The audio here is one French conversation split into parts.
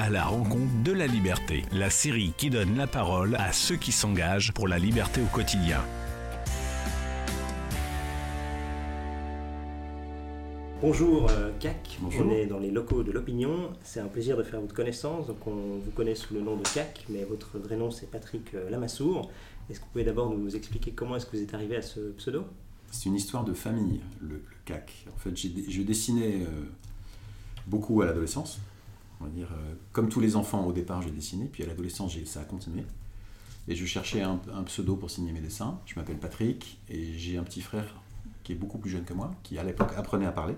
à la rencontre de la liberté, la série qui donne la parole à ceux qui s'engagent pour la liberté au quotidien. Bonjour euh, CAC, on est dans les locaux de l'opinion. C'est un plaisir de faire votre connaissance. Donc on vous connaît sous le nom de CAC, mais votre vrai nom c'est Patrick euh, Lamassoure. Est-ce que vous pouvez d'abord nous expliquer comment est-ce que vous êtes arrivé à ce pseudo? C'est une histoire de famille, le, CAC. En fait, je dessinais euh, beaucoup à l'adolescence. On va dire, comme tous les enfants au départ, j'ai dessiné, puis à l'adolescence, ça a continué. Et je cherchais un, pseudo pour signer mes dessins. Je m'appelle Patrick et j'ai un petit frère qui est beaucoup plus jeune que moi, qui à l'époque apprenait à parler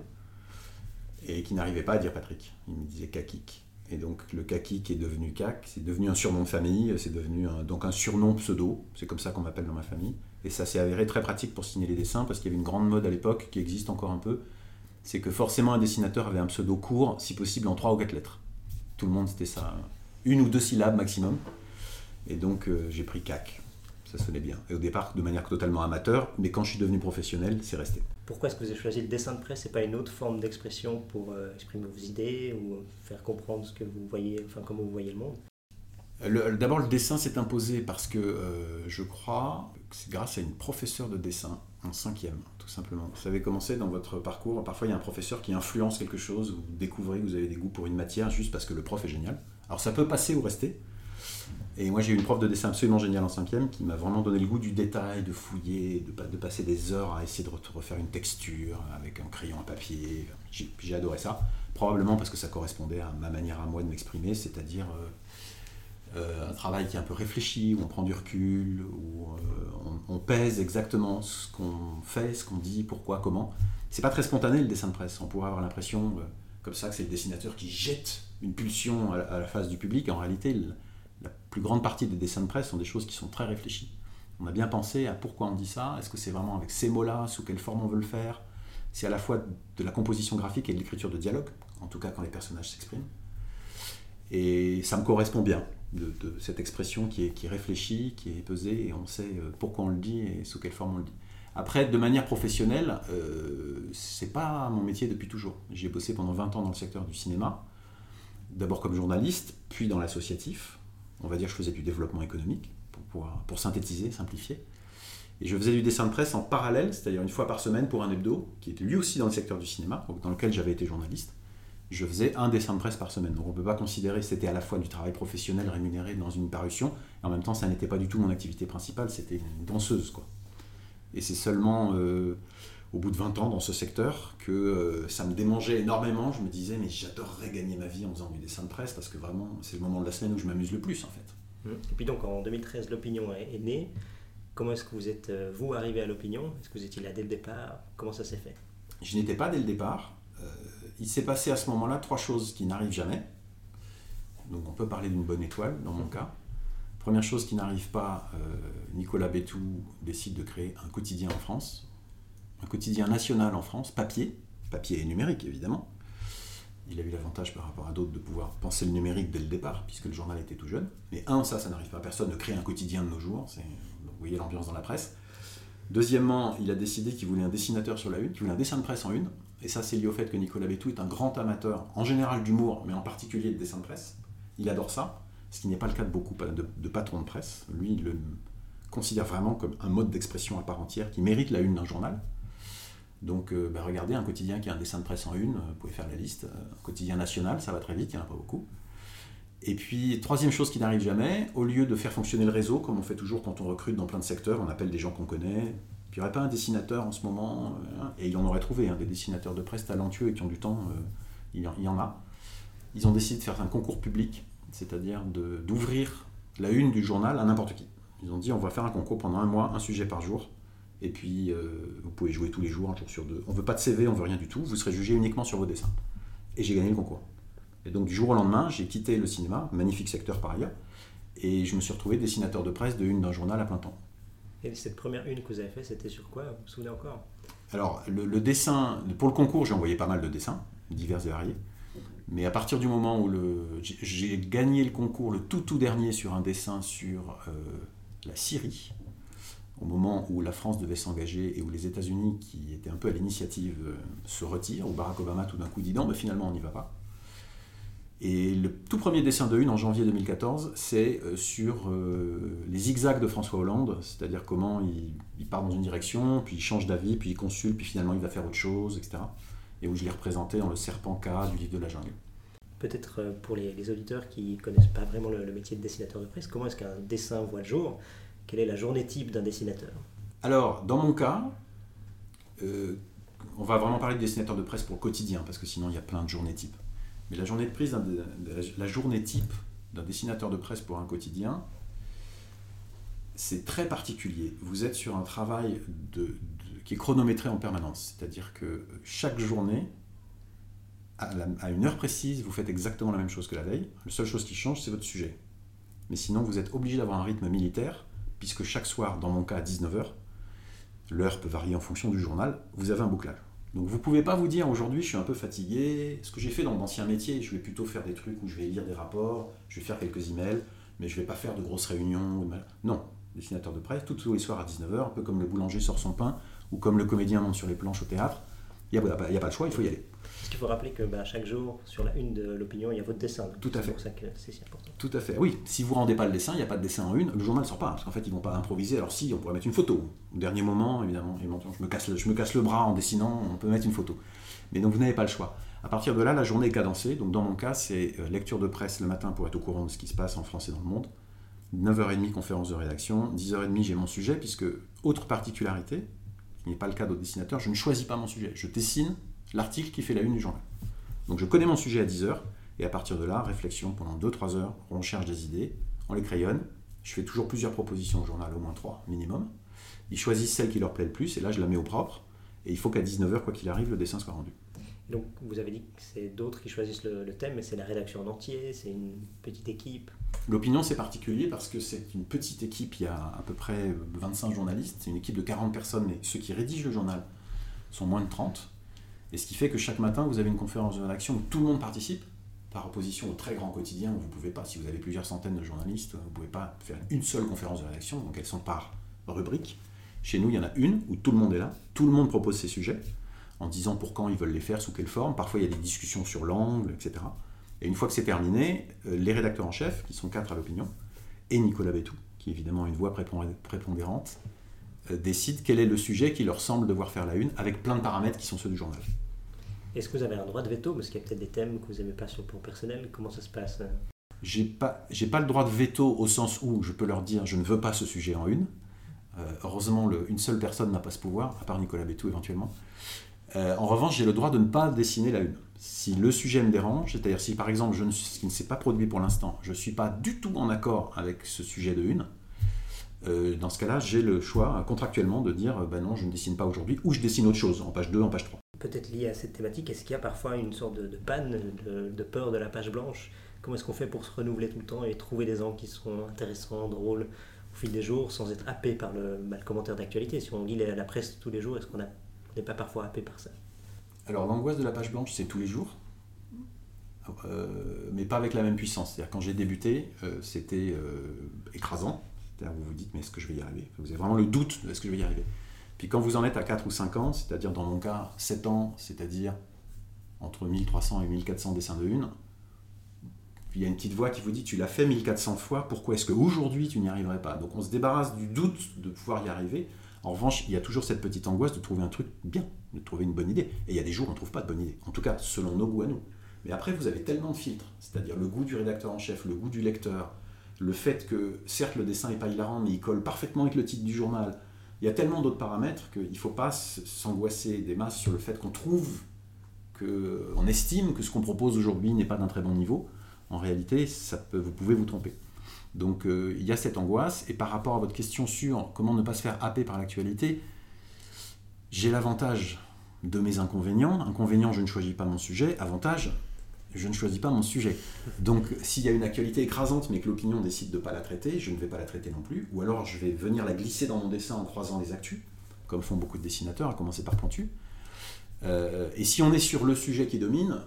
et qui n'arrivait pas à dire Patrick. Il me disait Kakik. Et donc le Kakik est devenu Kak, c'est devenu un surnom de famille, c'est devenu un, donc un surnom pseudo, c'est comme ça qu'on m'appelle dans ma famille. Et ça s'est avéré très pratique pour signer les dessins parce qu'il y avait une grande mode à l'époque qui existe encore un peu, c'est que forcément un dessinateur avait un pseudo court, si possible en trois ou quatre lettres. Tout le monde c'était ça, une ou deux syllabes maximum. Et donc euh, j'ai pris Kak ça sonnait bien. Et au départ, de manière totalement amateur, mais quand je suis devenu professionnel, c'est resté. Pourquoi est-ce que vous avez choisi le dessin de presse et pas une autre forme d'expression pour euh, exprimer vos idées ou faire comprendre ce que vous voyez, enfin comment vous voyez le monde? D'abord, le dessin s'est imposé parce que euh, je crois que c'est grâce à une professeure de dessin en cinquième, tout simplement. Vous savez commencé dans votre parcours, parfois il y a un professeur qui influence quelque chose, vous découvrez que vous avez des goûts pour une matière juste parce que le prof est génial. Alors ça peut passer ou rester, et moi, j'ai eu une prof de dessin absolument géniale en cinquième qui m'a vraiment donné le goût du détail, de fouiller, de, de, passer des heures à essayer de refaire une texture avec un crayon à papier. J'ai adoré ça, probablement parce que ça correspondait à ma manière à moi de m'exprimer, c'est-à-dire euh, euh, un travail qui est un peu réfléchi, où on prend du recul, où euh, on, pèse exactement ce qu'on fait, ce qu'on dit, pourquoi, comment. C'est pas très spontané le dessin de presse. On pourrait avoir l'impression, comme ça, que c'est le dessinateur qui jette une pulsion à, la face du public. En réalité, la plus grande partie des dessins de presse sont des choses qui sont très réfléchies. On a bien pensé à pourquoi on dit ça, est-ce que c'est vraiment avec ces mots-là, sous quelle forme on veut le faire? C'est à la fois de la composition graphique et de l'écriture de dialogue, en tout cas quand les personnages s'expriment. Et ça me correspond bien, de, cette expression qui est, qui réfléchie, qui est pesée, et on sait euh, pourquoi on le dit et sous quelle forme on le dit. Après, de manière professionnelle, euh, c'est pas mon métier depuis toujours. J'ai bossé pendant 20 ans dans le secteur du cinéma, d'abord comme journaliste, puis dans l'associatif, on va dire que je faisais du développement économique, pour, pour synthétiser, simplifier. Et je faisais du dessin de presse en parallèle, c'est-à-dire une fois par semaine pour un hebdo, qui était lui aussi dans le secteur du cinéma, dans lequel j'avais été journaliste. Je faisais un dessin de presse par semaine. Donc on ne peut pas considérer que c'était à la fois du travail professionnel rémunéré dans une parution, et en même temps ça n'était pas du tout mon activité principale, c'était une danseuse. Quoi. Et c'est seulement euh, au bout de 20 ans dans ce secteur que euh, ça me démangeait énormément. Je me disais, mais j'adorerais gagner ma vie en faisant du dessin de presse parce que vraiment, c'est le moment de la semaine où je m'amuse le plus en fait. Mmh. Et puis donc en 2013, l'opinion est, née. Comment est-ce que vous êtes, euh, vous, arrivé à l'opinion? Est-ce que vous étiez là dès le départ? Comment ça s'est fait? Je n'étais pas dès le départ. Euh, il s'est passé à ce moment-là trois choses qui n'arrivent jamais. Donc on peut parler d'une bonne étoile dans mon cas. Première chose qui n'arrive pas, Nicolas Bétou décide de créer un quotidien en France un quotidien national en France, papier, papier et numérique évidemment. Il a eu l'avantage par rapport à d'autres de pouvoir penser le numérique dès le départ, puisque le journal était tout jeune. Mais un, ça, ça n'arrive pas à personne de créer un quotidien de nos jours. Vous voyez l'ambiance dans la presse. Deuxièmement, il a décidé qu'il voulait un dessinateur sur la une, qu'il voulait un dessin de presse en une. Et ça, c'est lié au fait que Nicolas Bétou est un grand amateur, en général d'humour, mais en particulier de dessin de presse. Il adore ça, ce qui n'est pas le cas de beaucoup de, patrons de presse. Lui, il le considère vraiment comme un mode d'expression à part entière qui mérite la une d'un journal. Donc euh, bah, regardez, un quotidien qui a un dessin de presse en une, vous pouvez faire la liste. Un quotidien national, ça va très vite, il n'y en a pas beaucoup. Et puis, troisième chose qui n'arrive jamais, au lieu de faire fonctionner le réseau, comme on fait toujours quand on recrute dans plein de secteurs, on appelle des gens qu'on connaît. Il n'y aurait pas un dessinateur en ce moment, euh, et il en aurait trouvé, hein, des dessinateurs de presse talentueux et qui ont du temps, euh, il, y en, a. Ils ont décidé de faire un concours public, c'est-à-dire d'ouvrir la une du journal à n'importe qui. Ils ont dit on va faire un concours pendant un mois, un sujet par jour. Et puis, euh, vous pouvez jouer tous les jours, un jour sur deux. On ne veut pas de CV, on ne veut rien du tout. Vous serez jugé uniquement sur vos dessins. Et j'ai gagné le concours. Et donc, du jour au lendemain, j'ai quitté le cinéma, magnifique secteur par ailleurs, et je me suis retrouvé dessinateur de presse de une d'un journal à plein temps. Et cette première une que vous avez fait, c'était sur quoi Vous vous souvenez encore? Alors, le, dessin, pour le concours, j'ai envoyé pas mal de dessins, divers et variés. Mais à partir du moment où j'ai gagné le concours, le tout tout dernier, sur un dessin sur euh, la Syrie, au moment où la France devait s'engager et où les États-Unis, qui étaient un peu à l'initiative, euh, se retirent, où Barack Obama tout d'un coup dit non, mais finalement on n'y va pas. Et le tout premier dessin de une en janvier 2014, c'est euh, sur euh, les zigzags de François Hollande, c'est-à-dire comment il, part dans une direction, puis il change d'avis, puis il consulte, puis finalement il va faire autre chose, etc. Et où je l'ai représenté dans le serpent K du livre de la jungle. Peut-être euh, pour les, auditeurs qui ne connaissent pas vraiment le, métier de dessinateur de presse, comment est-ce qu'un dessin voit le jour? Quelle est la journée type d'un dessinateur? Alors, dans mon cas, on va vraiment parler de dessinateur de presse pour le quotidien, parce que sinon il y a plein de journées types. Mais la journée de prise, la journée type d'un dessinateur de presse pour un quotidien, c'est très particulier. Vous êtes sur un travail qui est chronométré en permanence. C'est-à-dire que chaque journée, à, une heure précise, vous faites exactement la même chose que la veille. La seule chose qui change, c'est votre sujet. Mais sinon, vous êtes obligé d'avoir un rythme militaire, puisque chaque soir, dans mon cas à 19h, l'heure peut varier en fonction du journal, vous avez un bouclage. Donc vous pouvez pas vous dire aujourd'hui je suis un peu fatigué. Ce que j'ai fait dans d'anciens métiers, je vais plutôt faire des trucs où je vais lire des rapports, je vais faire quelques emails, mais je ne vais pas faire de grosses réunions. Non, dessinateur de presse, tous les soirs à 19h, un peu comme le boulanger sort son pain ou comme le comédien monte sur les planches au théâtre. Il n'y a, pas de choix, il faut y aller. Parce qu'il faut rappeler que bah, chaque jour, sur la une de l'opinion, il y a votre dessin. Tout à fait. C'est pour ça que c'est si important. Tout à fait. Oui, si vous ne rendez pas le dessin, il n'y a pas de dessin en une, le journal ne sort pas. Parce qu'en fait, ils ne vont pas improviser. Alors si, on pourrait mettre une photo. Au dernier moment, évidemment, je me, casse le, je me casse le bras en dessinant, on peut mettre une photo. Mais donc vous n'avez pas le choix. À partir de là, la journée est cadencée. Donc dans mon cas, c'est euh, lecture de presse le matin pour être au courant de ce qui se passe en France et dans le monde. 9h30, conférence de rédaction. 10h30, j'ai mon sujet, puisque, autre particularité, qui n'est pas le cas d'autres dessinateurs, je ne choisis pas mon sujet. Je dessine l'article qui fait la une du journal. Donc je connais mon sujet à 10 heures, et à partir de là, réflexion pendant 2-3 heures, on cherche des idées, on les crayonne, je fais toujours plusieurs propositions au journal, au moins 3 minimum. Ils choisissent celle qui leur plaît le plus, et là je la mets au propre, et il faut qu'à 19h, quoi qu'il arrive, le dessin soit rendu. Donc vous avez dit que c'est d'autres qui choisissent le, thème, mais c'est la rédaction en entier, c'est une petite équipe L'opinion c'est particulier parce que c'est une petite équipe, il y a à peu près 25 journalistes, c'est une équipe de 40 personnes, mais ceux qui rédigent le journal sont moins de 30. Et ce qui fait que chaque matin, vous avez une conférence de rédaction où tout le monde participe, par opposition au très grand quotidien où vous ne pouvez pas, si vous avez plusieurs centaines de journalistes, vous ne pouvez pas faire une seule conférence de rédaction, donc elles sont par rubrique. Chez nous, il y en a une où tout le monde est là, tout le monde propose ses sujets, en disant pour quand ils veulent les faire, sous quelle forme. Parfois, il y a des discussions sur l'angle, etc. Et une fois que c'est terminé, euh, les rédacteurs en chef, qui sont quatre à l'opinion, et Nicolas Bétou, qui est évidemment une voix prépondérante, euh, décident quel est le sujet qui leur semble devoir faire la une, avec plein de paramètres qui sont ceux du journal. Est-ce que vous avez un droit de veto? Parce qu'il y a peut-être des thèmes que vous n'aimez pas sur le plan personnel. Comment ça se passe euh? J'ai pas, j'ai pas le droit de veto au sens où je peux leur dire je ne veux pas ce sujet en une. Euh, heureusement, une seule personne n'a pas ce pouvoir, à part Nicolas Bétou éventuellement. Euh, en revanche, j'ai le droit de ne pas dessiner la une. Si le sujet me dérange, c'est-à-dire si par exemple, je ne, ce qui ne s'est pas produit pour l'instant, je ne suis pas du tout en accord avec ce sujet de une, dans ce cas-là, j'ai le choix contractuellement de dire ben non, je ne dessine pas aujourd'hui, ou je dessine autre chose, en page 2, en page 3 peut-être lié à cette thématique Est-ce qu'il y a parfois une sorte de, panne, de, peur de la page blanche? Comment est-ce qu'on fait pour se renouveler tout le temps et trouver des angles qui sont intéressants, drôles au fil des jours sans être happé par le, commentaire d'actualité? Si on lit la, presse tous les jours, est-ce qu'on n'est pas parfois happé par ça? Alors l'angoisse de la page blanche, c'est tous les jours. Euh, mais pas avec la même puissance. C'est-à-dire quand j'ai débuté, euh, c'était euh, écrasant. C'est-à-dire vous vous dites mais est-ce que je vais y arriver? Vous avez vraiment le doute est-ce que je vais y arriver? Puis quand vous en êtes à 4 ou 5 ans, c'est-à-dire dans mon cas 7 ans, c'est-à-dire entre 1300 et 1400 dessins de une, il y a une petite voix qui vous dit tu l'as fait 1400 fois, pourquoi est-ce qu'aujourd'hui tu n'y arriverais pas? Donc on se débarrasse du doute de pouvoir y arriver. En revanche, il y a toujours cette petite angoisse de trouver un truc bien, de trouver une bonne idée. Et il y a des jours où on ne trouve pas de bonne idée. En tout cas, selon nos goûts à nous. Mais après, vous avez tellement de filtres, c'est-à-dire le goût du rédacteur en chef, le goût du lecteur, le fait que certes le dessin n'est pas hilarant, mais il colle parfaitement avec le titre du journal, il y a tellement d'autres paramètres qu'il ne faut pas s'angoisser des masses sur le fait qu'on trouve, qu'on estime que ce qu'on propose aujourd'hui n'est pas d'un très bon niveau. En réalité, vous pouvez vous tromper. Donc euh, il y a cette angoisse. Et par rapport à votre question sur comment ne pas se faire happer par l'actualité, j'ai l'avantage de mes inconvénients. Inconvénient, je ne choisis pas mon sujet. Avantage, je ne choisis pas mon sujet. Donc s'il y a une actualité écrasante mais que l'opinion décide de ne pas la traiter, je ne vais pas la traiter non plus. Ou alors je vais venir la glisser dans mon dessin en croisant les actus, comme font beaucoup de dessinateurs, à commencer par Pontu. Euh, et si on est sur le sujet qui domine,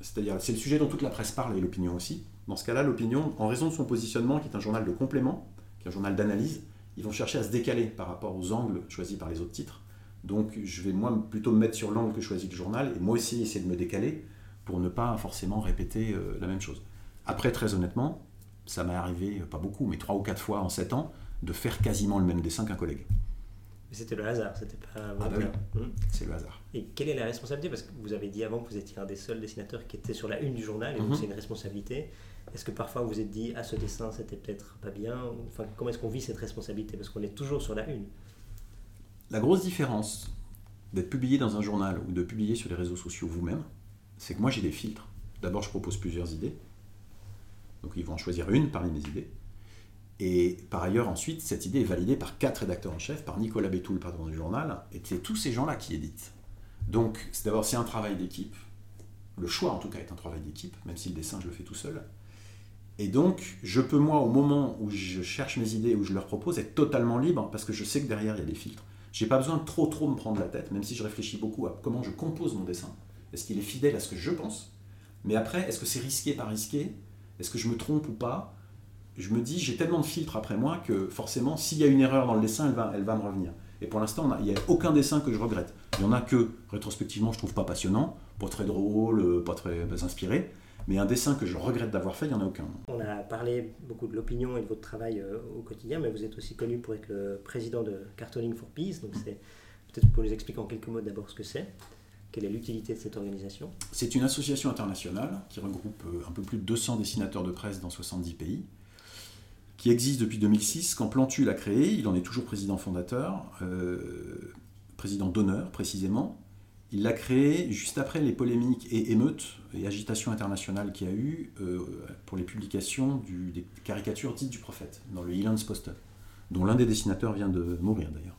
c'est-à-dire c'est le sujet dont toute la presse parle et l'opinion aussi, dans ce cas-là, l'opinion, en raison de son positionnement, qui est un journal de complément, qui est un journal d'analyse, ils vont chercher à se décaler par rapport aux angles choisis par les autres titres. Donc je vais moi plutôt me mettre sur l'angle que choisit le journal et moi aussi essayer de me décaler pour ne pas forcément répéter euh, la même chose. Après, très honnêtement, ça m'est arrivé, pas beaucoup, mais trois ou quatre fois en sept ans, de faire quasiment le même dessin qu'un collègue. Mais c'était le hasard, c'était pas. Ah bah oui. Hum. C'est le hasard. Et quelle est la responsabilité? Parce que vous avez dit avant que vous étiez un des seuls dessinateurs qui était sur la une du journal, et donc mhm. c'est une responsabilité. Est-ce que parfois vous vous êtes dit, ah ce dessin c'était peut-être pas bien? Enfin, comment est-ce qu'on vit cette responsabilité? Parce qu'on est toujours sur la une. La grosse différence d'être publié dans un journal ou de publier sur les réseaux sociaux vous-même, c'est que moi j'ai des filtres. D'abord, je propose plusieurs idées. Donc ils vont en choisir une parmi mes idées. Et par ailleurs, ensuite, cette idée est validée par quatre rédacteurs en chef, par Nicolas Bétou, le patron du journal, et c'est tous ces gens-là qui éditent. Donc, d'abord, c'est un travail d'équipe. Le choix, en tout cas, est un travail d'équipe, même si le dessin, je le fais tout seul. Et donc, je peux, moi, au moment où je cherche mes idées, où je leur propose, être totalement libre, parce que je sais que derrière, il y a des filtres. J'ai pas besoin de trop, trop me prendre la tête, même si je réfléchis beaucoup à comment je compose mon dessin. Est-ce qu'il est fidèle à ce que je pense? Mais après, est-ce que c'est risqué, pas risqué? Est-ce que je me trompe ou pas? Je me dis, j'ai tellement de filtres après moi que forcément, s'il y a une erreur dans le dessin, elle va, elle va me revenir. Et pour l'instant, il n'y a aucun dessin que je regrette. Il y en a que, rétrospectivement, je trouve pas passionnant, pas très drôle, euh, pas très inspiré. Mais un dessin que je regrette d'avoir fait, il n'y en a aucun. On a parlé beaucoup de l'opinion et de votre travail euh, au quotidien, mais vous êtes aussi connu pour être le président de Cartooning for Peace. Donc c'est peut-être pour nous expliquer en quelques mots d'abord ce que c'est. Quelle est l'utilité de cette organisation C'est une association internationale qui regroupe euh, un peu plus de 200 dessinateurs de presse dans 70 pays, qui existe depuis 2006, quand Plantu l'a créé, il en est toujours président fondateur, euh, président d'honneur précisément. Il l'a créé juste après les polémiques et émeutes et agitations internationales qu'il y a eu euh, pour les publications des caricatures dites du prophète dans le Elands Post, dont l'un des dessinateurs vient de mourir d'ailleurs.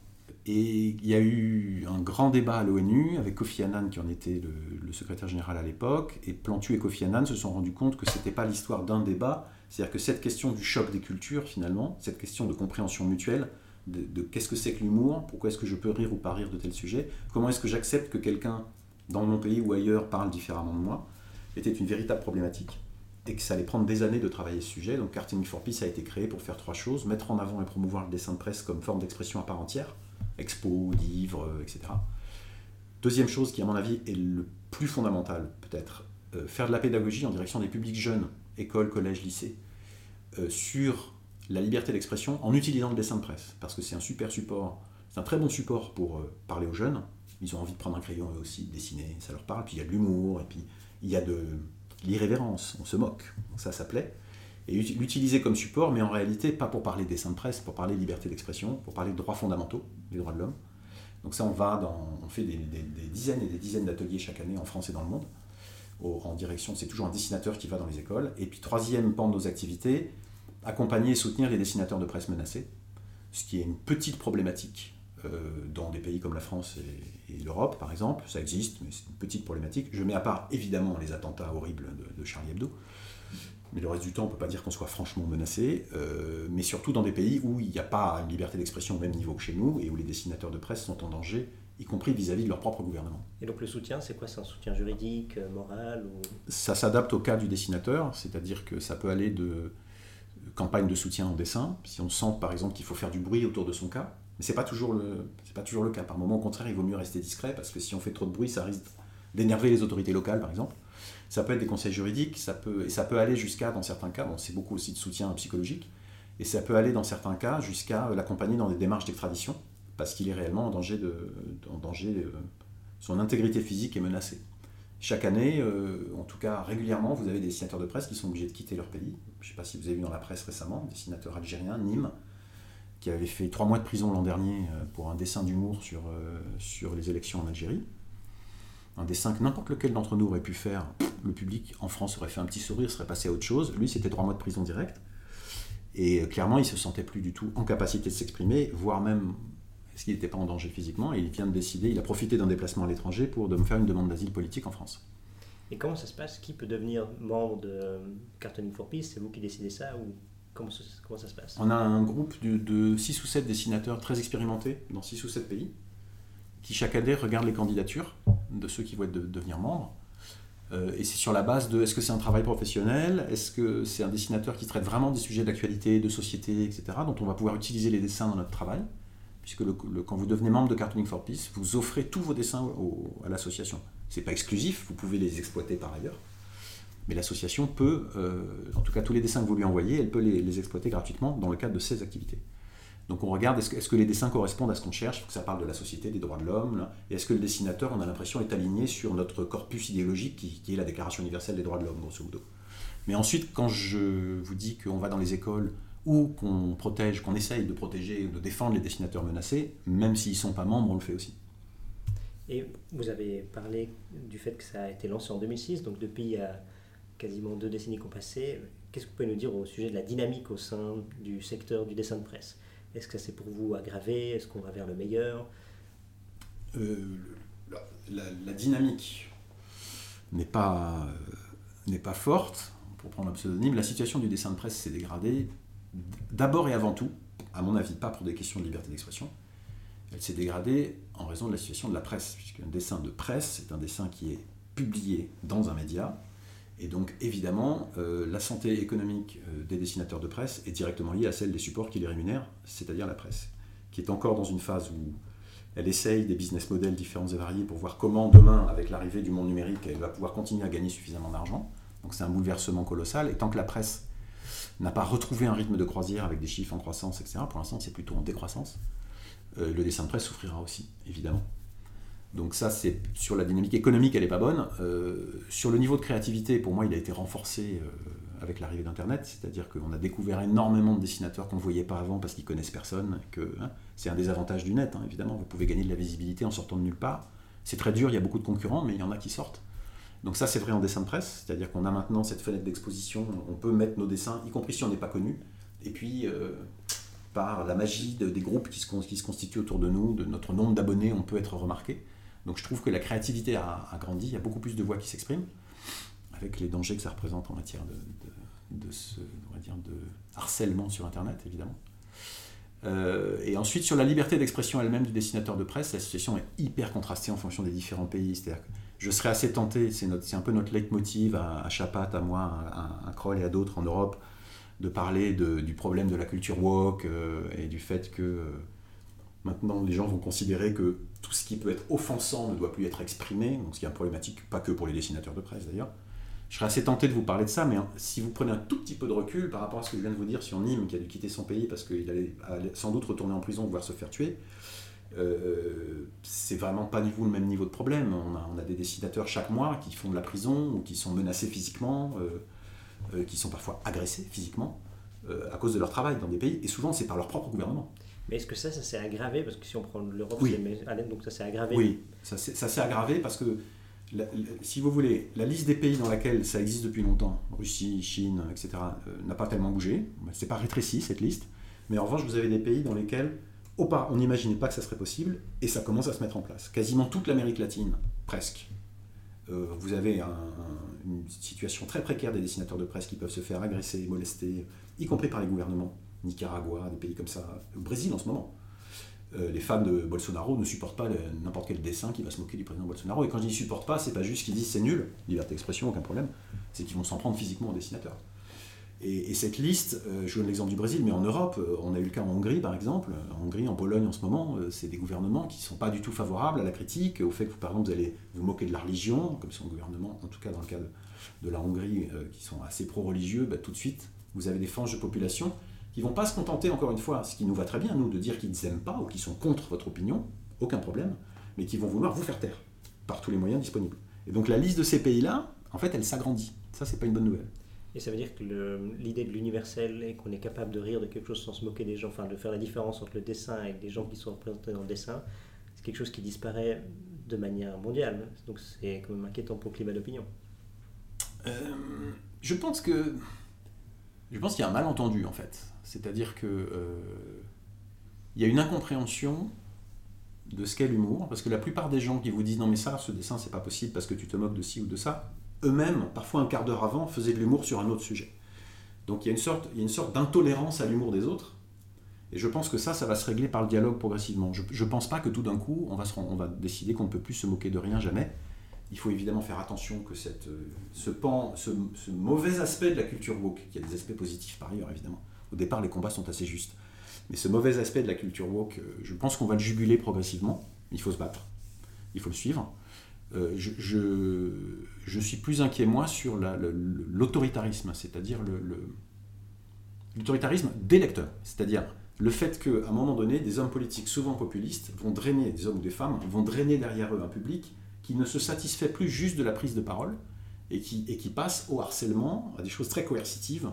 Et il y a eu un grand débat à l'ONU avec Kofi Annan qui en était le, secrétaire général à l'époque, et Plantu et Kofi Annan se sont rendus compte que ce n'était pas l'histoire d'un débat, c'est-à-dire que cette question du choc des cultures finalement, cette question de compréhension mutuelle, de, qu'est-ce que c'est que l'humour, pourquoi est-ce que je peux rire ou pas rire de tel sujet, comment est-ce que j'accepte que quelqu'un dans mon pays ou ailleurs parle différemment de moi, était une véritable problématique. Et que ça allait prendre des années de travailler ce sujet. Donc Cartooning for Peace a été créé pour faire trois choses, mettre en avant et promouvoir le dessin de presse comme forme d'expression à part entière, expos, livres, etc. Deuxième chose qui à mon avis est le plus fondamental peut-être, euh, faire de la pédagogie en direction des publics jeunes, écoles, collèges, lycées, euh, sur la liberté d'expression en utilisant le dessin de presse, parce que c'est un super support, c'est un très bon support pour euh, parler aux jeunes. Ils ont envie de prendre un crayon eux aussi, dessiner, ça leur parle. Puis il y a de l'humour, et puis il y a de l'irrévérence, on se moque, ça, ça plaît. Et l'utiliser comme support, mais en réalité pas pour parler dessin de presse, pour parler liberté d'expression, pour parler de droits fondamentaux, des droits de l'homme. Donc ça, on va dans, fait des, dizaines et des dizaines d'ateliers chaque année en France et dans le monde, en direction, c'est toujours un dessinateur qui va dans les écoles. Et puis troisième pan de nos activités, accompagner et soutenir les dessinateurs de presse menacés, ce qui est une petite problématique euh, dans des pays comme la France et, l'Europe, par exemple. Ça existe, mais c'est une petite problématique. Je mets à part évidemment les attentats horribles de, Charlie Hebdo. Mais le reste du temps, on ne peut pas dire qu'on soit franchement menacé, euh, mais surtout dans des pays où il n'y a pas une liberté d'expression au même niveau que chez nous et où les dessinateurs de presse sont en danger, y compris vis-à-vis de leur propre gouvernement. Et donc le soutien, c'est quoi? C'est un soutien juridique, euh, moral ou... Ça s'adapte au cas du dessinateur, c'est-à-dire que ça peut aller de campagne de soutien en dessin, si on sent par exemple qu'il faut faire du bruit autour de son cas, mais ce n'est pas, toujours le, pas toujours le cas. Par moment, au contraire, il vaut mieux rester discret, parce que si on fait trop de bruit, ça risque d'énerver les autorités locales, par exemple. Ça peut être des conseils juridiques, ça peut, et ça peut aller jusqu'à, dans certains cas, bon, c'est beaucoup aussi de soutien psychologique, et ça peut aller dans certains cas jusqu'à l'accompagner dans des démarches d'extradition, parce qu'il est réellement en danger, de, en danger euh, son intégrité physique est menacée. Chaque année, euh, en tout cas régulièrement, vous avez des dessinateurs de presse qui sont obligés de quitter leur pays. Je ne sais pas si vous avez vu dans la presse récemment, un dessinateur algérien, Nîmes, qui avait fait trois mois de prison l'an dernier euh, pour un dessin d'humour sur, sur les élections en Algérie. Un dessin que n'importe lequel d'entre nous aurait pu faire. Le public en France aurait fait un petit sourire, serait passé à autre chose. Lui, c'était trois mois de prison directe. Et clairement, il se sentait plus du tout en capacité de s'exprimer, voire même parce qu'il n'était pas en danger physiquement, et il vient de décider, il a profité d'un déplacement à l'étranger pour de me faire une demande d'asile politique en France. Et comment ça se passe? Qui peut devenir membre de Cartooning for Peace? C'est vous qui décidez ça ou comment ça, comment ça se passe? On a un groupe de, 6 ou 7 dessinateurs très expérimentés dans 6 ou 7 pays qui chaque année regardent les candidatures de ceux qui vont être devenir membres. Euh, et c'est sur la base de est-ce que c'est un travail professionnel, est-ce que c'est un dessinateur qui traite vraiment des sujets d'actualité, de société, etc., dont on va pouvoir utiliser les dessins dans notre travail? Puisque quand vous devenez membre de Cartooning for Peace, vous offrez tous vos dessins à l'association. C'est pas exclusif, vous pouvez les exploiter par ailleurs. Mais l'association peut, euh, en tout cas tous les dessins que vous lui envoyez, elle peut les, exploiter gratuitement dans le cadre de ses activités. Donc on regarde, est-ce que, les dessins correspondent à ce qu'on cherche? Faut que ça parle de la société, des droits de l'homme. Et est-ce que le dessinateur, on a l'impression, est aligné sur notre corpus idéologique qui, est la Déclaration universelle des droits de l'homme, grosso modo? Mais ensuite, quand je vous dis qu'on va dans les écoles ou qu'on protège, qu'on essaye de protéger ou de défendre les dessinateurs menacés, même s'ils ne sont pas membres, on le fait aussi. Et vous avez parlé du fait que ça a été lancé en 2006, donc depuis quasiment deux décennies qu'on passé. Qu'est-ce que vous pouvez nous dire au sujet de la dynamique au sein du secteur du dessin de presse? Est-ce que c'est pour vous aggravé? Est-ce qu'on va vers le meilleur? Euh, la, dynamique n'est pas, euh, pas forte, pour prendre un pseudonyme. La situation du dessin de presse s'est dégradée d'abord et avant tout, à mon avis, pas pour des questions de liberté d'expression, elle s'est dégradée en raison de la situation de la presse, puisqu'un dessin de presse, c'est un dessin qui est publié dans un média, et donc, évidemment, euh, la santé économique euh, des dessinateurs de presse est directement liée à celle des supports qui les rémunèrent, c'est-à-dire la presse, qui est encore dans une phase où elle essaye des business models différents et variés pour voir comment demain, avec l'arrivée du monde numérique, elle va pouvoir continuer à gagner suffisamment d'argent. Donc c'est un bouleversement colossal. Et tant que la presse n'a pas retrouvé un rythme de croisière avec des chiffres en croissance, etc., pour l'instant c'est plutôt en décroissance, euh, le dessin de presse souffrira aussi, évidemment. Donc ça, c'est sur la dynamique économique, elle n'est pas bonne. Euh, sur le niveau de créativité, pour moi, il a été renforcé euh, avec l'arrivée d'Internet, c'est-à-dire qu'on a découvert énormément de dessinateurs qu'on ne voyait pas avant parce qu'ils connaissent personne. Que hein, c'est un des avantages du net, hein, évidemment. Vous pouvez gagner de la visibilité en sortant de nulle part. C'est très dur, il y a beaucoup de concurrents, mais il y en a qui sortent. Donc ça, c'est vrai en dessin de presse, c'est-à-dire qu'on a maintenant cette fenêtre d'exposition, on peut mettre nos dessins, y compris si on n'est pas connu. Et puis, euh, par la magie des groupes qui se, qui se constituent autour de nous, de notre nombre d'abonnés, on peut être remarqué. Donc je trouve que la créativité a, grandi, il y a beaucoup plus de voix qui s'expriment, avec les dangers que ça représente en matière de, ce, dire, de harcèlement sur Internet, évidemment. Euh, et ensuite, sur la liberté d'expression elle-même du dessinateur de presse, la situation est hyper contrastée en fonction des différents pays. C'est-à-dire que je serais assez tenté, c'est un peu notre leitmotiv à, à Chapat, à moi, à, à Kroll et à d'autres en Europe, de parler du problème de la culture woke euh, et du fait que euh, Maintenant, les gens vont considérer que tout ce qui peut être offensant ne doit plus être exprimé, donc ce qui est un problématique, pas que pour les dessinateurs de presse d'ailleurs. Je serais assez tenté de vous parler de ça, mais hein, si vous prenez un tout petit peu de recul par rapport à ce que je viens de vous dire sur Nîmes, qui a dû quitter son pays parce qu'il allait, sans doute retourner en prison, voire se faire tuer, euh, c'est vraiment pas du tout le même niveau de problème. On a, des dessinateurs chaque mois qui font de la prison ou qui sont menacés physiquement, euh, euh, qui sont parfois agressés physiquement à cause de leur travail dans des pays, et souvent c'est par leur propre gouvernement. Mais est-ce que ça, ça s'est aggravé? Parce que si on prend l'Europe, oui. donc ça s'est aggravé. Oui, ça s'est aggravé parce que, si vous voulez, la liste des pays dans laquelle ça existe depuis longtemps, Russie, Chine, etc., euh, n'a pas tellement bougé. C'est pas rétréci cette liste. Mais en revanche, vous avez des pays dans lesquels on n'imaginait pas que ça serait possible et ça commence à se mettre en place. Quasiment toute l'Amérique latine, presque. Euh, vous avez une situation très précaire des dessinateurs de presse qui peuvent se faire agresser, molester, y compris par les gouvernements. Nicaragua, des pays comme ça, au Brésil en ce moment. Euh, les fans de Bolsonaro ne supportent pas n'importe quel dessin qui va se moquer du président Bolsonaro. Et quand je dis supportent pas, c'est pas juste qu'ils disent c'est nul, liberté d'expression, aucun problème, c'est qu'ils vont s'en prendre physiquement au dessinateur. Et, cette liste, euh, je donne l'exemple du Brésil, mais en Europe, euh, on a eu le cas en Hongrie par exemple. En Hongrie, en Pologne en ce moment, c'est des gouvernements qui ne sont pas du tout favorables à la critique, au fait que par exemple vous allez vous moquer de la religion, comme son gouvernement, en tout cas dans le cas de, la Hongrie, qui sont assez pro-religieux, bah, tout de suite vous avez des franges de population ils vont pas se contenter, encore une fois, ce qui nous va très bien, nous, de dire qu'ils n'aiment pas ou qu'ils sont contre votre opinion, aucun problème, mais qui vont vouloir vous faire taire par tous les moyens disponibles. Et donc la liste de ces pays-là, en fait, elle s'agrandit. Ça, c'est pas une bonne nouvelle. Et ça veut dire que l'idée de l'universel et qu'on est capable de rire de quelque chose sans se moquer des gens, enfin de faire la différence entre le dessin et les gens qui sont représentés dans le dessin, c'est quelque chose qui disparaît de manière mondiale. Donc c'est quand même inquiétant pour le climat d'opinion. Euh, je pense que je pense qu'il y a un malentendu en fait. C'est-à-dire que euh, il y a une incompréhension de ce qu'est l'humour, parce que la plupart des gens qui vous disent non mais ça, ce dessin c'est pas possible parce que tu te moques de ci ou de ça, eux-mêmes, parfois un quart d'heure avant, faisaient de l'humour sur un autre sujet. Donc il y a une sorte, il y a une sorte d'intolérance à l'humour des autres, et je pense que ça, ça va se régler par le dialogue progressivement. Je ne pense pas que tout d'un coup, on va, se, on va décider qu'on ne peut plus se moquer de rien jamais. Il faut évidemment faire attention que cette, euh, ce, pan, ce, mauvais aspect de la culture woke, qui a des aspects positifs par ailleurs évidemment, au départ, les combats sont assez justes. Mais ce mauvais aspect de la culture woke, euh, je pense qu'on va le juguler progressivement. Il faut se battre. Il faut le suivre. Euh, je, suis plus inquiet, moi, sur l'autoritarisme, c'est-à-dire l'autoritarisme des lecteurs. C'est-à-dire le fait qu'à un moment donné, des hommes politiques, souvent populistes, vont drainer, des hommes ou des femmes, vont drainer derrière eux un public qui ne se satisfait plus juste de la prise de parole et qui passe au harcèlement, à des choses très coercitives,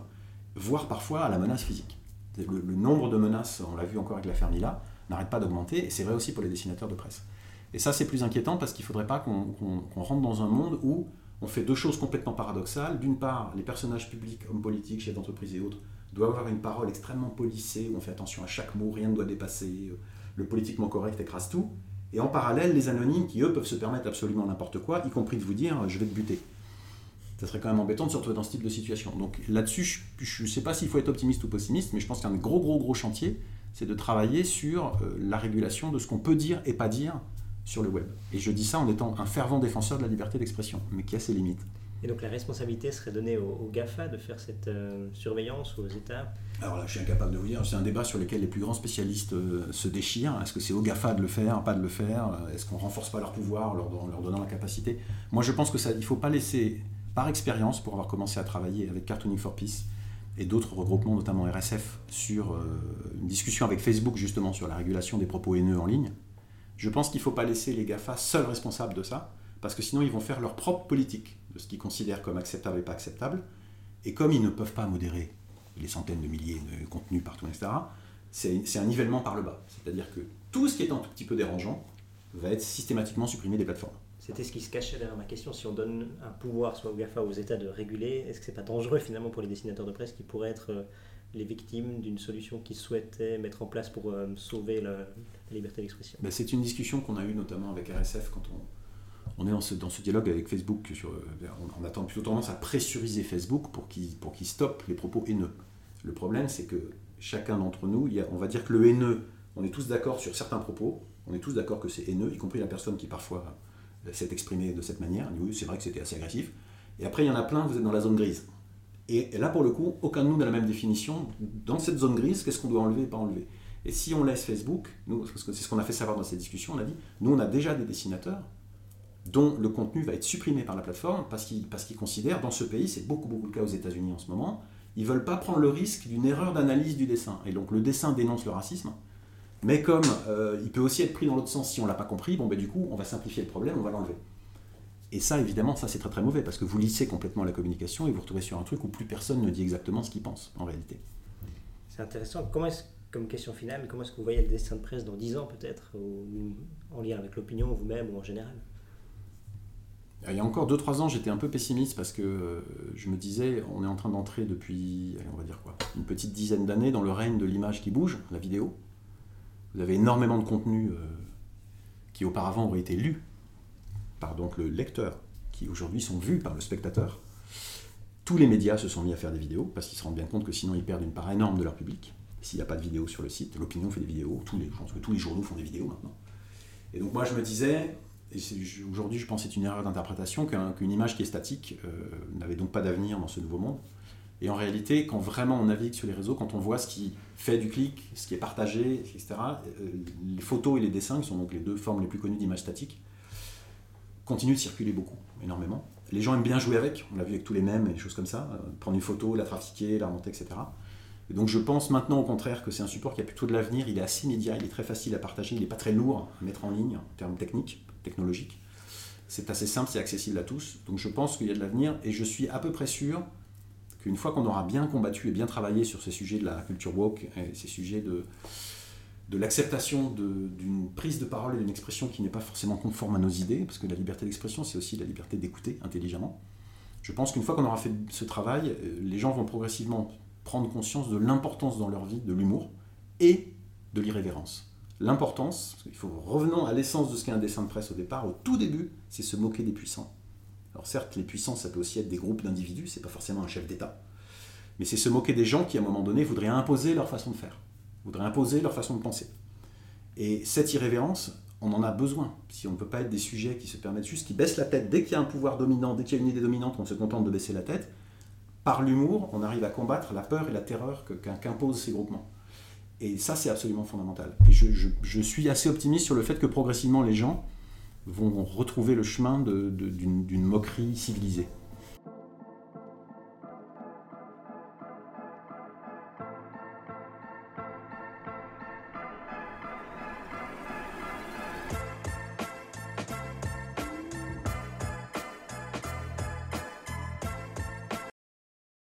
voire parfois à la menace physique. Le, nombre de menaces, on l'a vu encore avec l'affaire Mila, n'arrête pas d'augmenter, et c'est vrai aussi pour les dessinateurs de presse. Et ça, c'est plus inquiétant parce qu'il ne faudrait pas qu'on rentre dans un monde où on fait deux choses complètement paradoxales. D'une part, les personnages publics, hommes politiques, chefs d'entreprise et autres, doivent avoir une parole extrêmement polissée, où on fait attention à chaque mot, rien ne doit dépasser, euh, le politiquement correct écrase tout. Et en parallèle, les anonymes qui, eux, peuvent se permettre absolument n'importe quoi, y compris de vous dire je vais te buter. Ça serait quand même embêtant de se retrouver dans ce type de situation. Donc là-dessus, je ne sais pas s'il faut être optimiste ou pessimiste, mais je pense qu'un gros, gros, gros chantier, c'est de travailler sur euh, la régulation de ce qu'on peut dire et pas dire sur le web. Et je dis ça en étant un fervent défenseur de la liberté d'expression, mais qui a ses limites. Et donc la responsabilité serait donnée aux, GAFA de faire cette euh, surveillance aux États? Alors là, je suis incapable de vous dire. C'est un débat sur lequel les plus grands spécialistes euh, se déchirent. Est-ce que c'est aux GAFA de le faire, pas de le faire? Est-ce qu'on renforce pas leur pouvoir en leur, donnant la capacité? Moi, je pense que ça, il faut pas laisser, par expérience, pour avoir commencé à travailler avec Cartooning for Peace et d'autres regroupements, notamment RSF, sur euh, une discussion avec Facebook justement sur la régulation des propos haineux en ligne. Je pense qu'il ne faut pas laisser les GAFA seuls responsables de ça, parce que sinon ils vont faire leur propre politique de ce qu'ils considèrent comme acceptable et pas acceptable. Et comme ils ne peuvent pas modérer les centaines de milliers de contenus partout, etc., c'est un nivellement par le bas. C'est-à-dire que tout ce qui est un tout petit peu dérangeant va être systématiquement supprimé des plateformes. C'était ce qui se cachait derrière ma question. Si on donne un pouvoir soit aux GAFA ou aux États de réguler, est-ce que c'est pas dangereux finalement pour les dessinateurs de presse qui pourraient être euh, les victimes d'une solution qu'ils souhaitaient mettre en place pour euh, sauver la, liberté d'expression? Ben, C'est une discussion qu'on a eue notamment avec RSF quand on, on est dans ce, dans ce, dialogue avec Facebook. Sur, euh, on, a plutôt tendance à pressuriser Facebook pour qu'il qu stoppe les propos haineux. Le problème, c'est que chacun d'entre nous, on va dire que le haineux, on est tous d'accord sur certains propos, on est tous d'accord que c'est haineux, y compris la personne qui parfois s'est exprimée de cette manière. C'est vrai que c'était assez agressif. Et après, il y en a plein, vous êtes dans la zone grise. Et, là, pour le coup, aucun de nous n'a la même définition. Dans cette zone grise, qu'est-ce qu'on doit enlever et pas enlever? Et si on laisse Facebook, nous, c'est ce qu'on a fait savoir dans cette discussion, on a dit, nous, on a déjà des dessinateurs dont le contenu va être supprimé par la plateforme parce qu'ils qu'ils considèrent, dans ce pays, c'est beaucoup, beaucoup le cas aux États-Unis en ce moment, ils veulent pas prendre le risque d'une erreur d'analyse du dessin. Et donc le dessin dénonce le racisme, mais comme euh, il peut aussi être pris dans l'autre sens si on l'a pas compris, bon ben du coup, on va simplifier le problème, on va l'enlever. Et ça, évidemment, ça c'est très très mauvais parce que vous lissez complètement la communication et vous retrouvez sur un truc où plus personne ne dit exactement ce qu'il pense en réalité. C'est intéressant. Comment est-ce, comme question finale, comment est-ce que vous voyez le dessin de presse dans 10 ans peut-être, en lien avec l'opinion vous-même ou en général? Il y a encore 2-3 ans, j'étais un peu pessimiste parce que euh, je me disais, on est en train d'entrer depuis, on va dire quoi, une petite dizaine d'années dans le règne de l'image qui bouge, la vidéo. Vous avez énormément de contenus euh, qui auparavant auraient été lus par donc le lecteur, qui aujourd'hui sont vus par le spectateur. Tous les médias se sont mis à faire des vidéos parce qu'ils se rendent bien compte que sinon ils perdent une part énorme de leur public. S'il n'y a pas de vidéo sur le site, l'opinion fait des vidéos, tous les, je pense que tous les journaux font des vidéos maintenant. Et donc moi je me disais, et aujourd'hui je pense que c'est une erreur d'interprétation, qu'une image qui est statique euh, n'avait donc pas d'avenir dans ce nouveau monde. Et en réalité, quand vraiment on navigue sur les réseaux, quand on voit ce qui fait du clic, ce qui est partagé, etc., euh, les photos et les dessins, qui sont donc les deux formes les plus connues d'image statique, continue de circuler beaucoup, énormément. Les gens aiment bien jouer avec, on l'a vu avec tous les mêmes et des choses comme ça, euh, prendre une photo, la trafiquer, la remonter, etc. Et donc je pense maintenant au contraire que c'est un support qui a plutôt de l'avenir, il est assez immédiat, il est très facile à partager, il n'est pas très lourd à mettre en ligne en termes techniques, technologiques. C'est assez simple, c'est accessible à tous. Donc je pense qu'il y a de l'avenir et je suis à peu près sûr qu'une fois qu'on aura bien combattu et bien travaillé sur ces sujets de la culture woke et ces sujets de, l'acceptation d'une prise de parole et d'une expression qui n'est pas forcément conforme à nos idées, parce que la liberté d'expression, c'est aussi la liberté d'écouter intelligemment. Je pense qu'une fois qu'on aura fait ce travail, euh, les gens vont progressivement prendre conscience de l'importance dans leur vie de l'humour et de l'irrévérence. L'importance, il faut revenons à l'essence de ce qu'est un dessin de presse au départ, au tout début, c'est se moquer des puissants. Alors certes, les puissants, ça peut aussi être des groupes d'individus, c'est pas forcément un chef d'État, mais c'est se moquer des gens qui, à un moment donné, voudraient imposer leur façon de faire voudraient imposer leur façon de penser. Et cette irrévérence, on en a besoin. Si on ne peut pas être des sujets qui se permettent juste, qui baissent la tête dès qu'il y a un pouvoir dominant, dès qu'il y a une idée dominante, on se contente de baisser la tête. Par l'humour, on arrive à combattre la peur et la terreur qu'imposent ces groupements. Et ça, c'est absolument fondamental. Et je, suis assez optimiste sur le fait que progressivement, les gens vont retrouver le chemin d'une moquerie civilisée.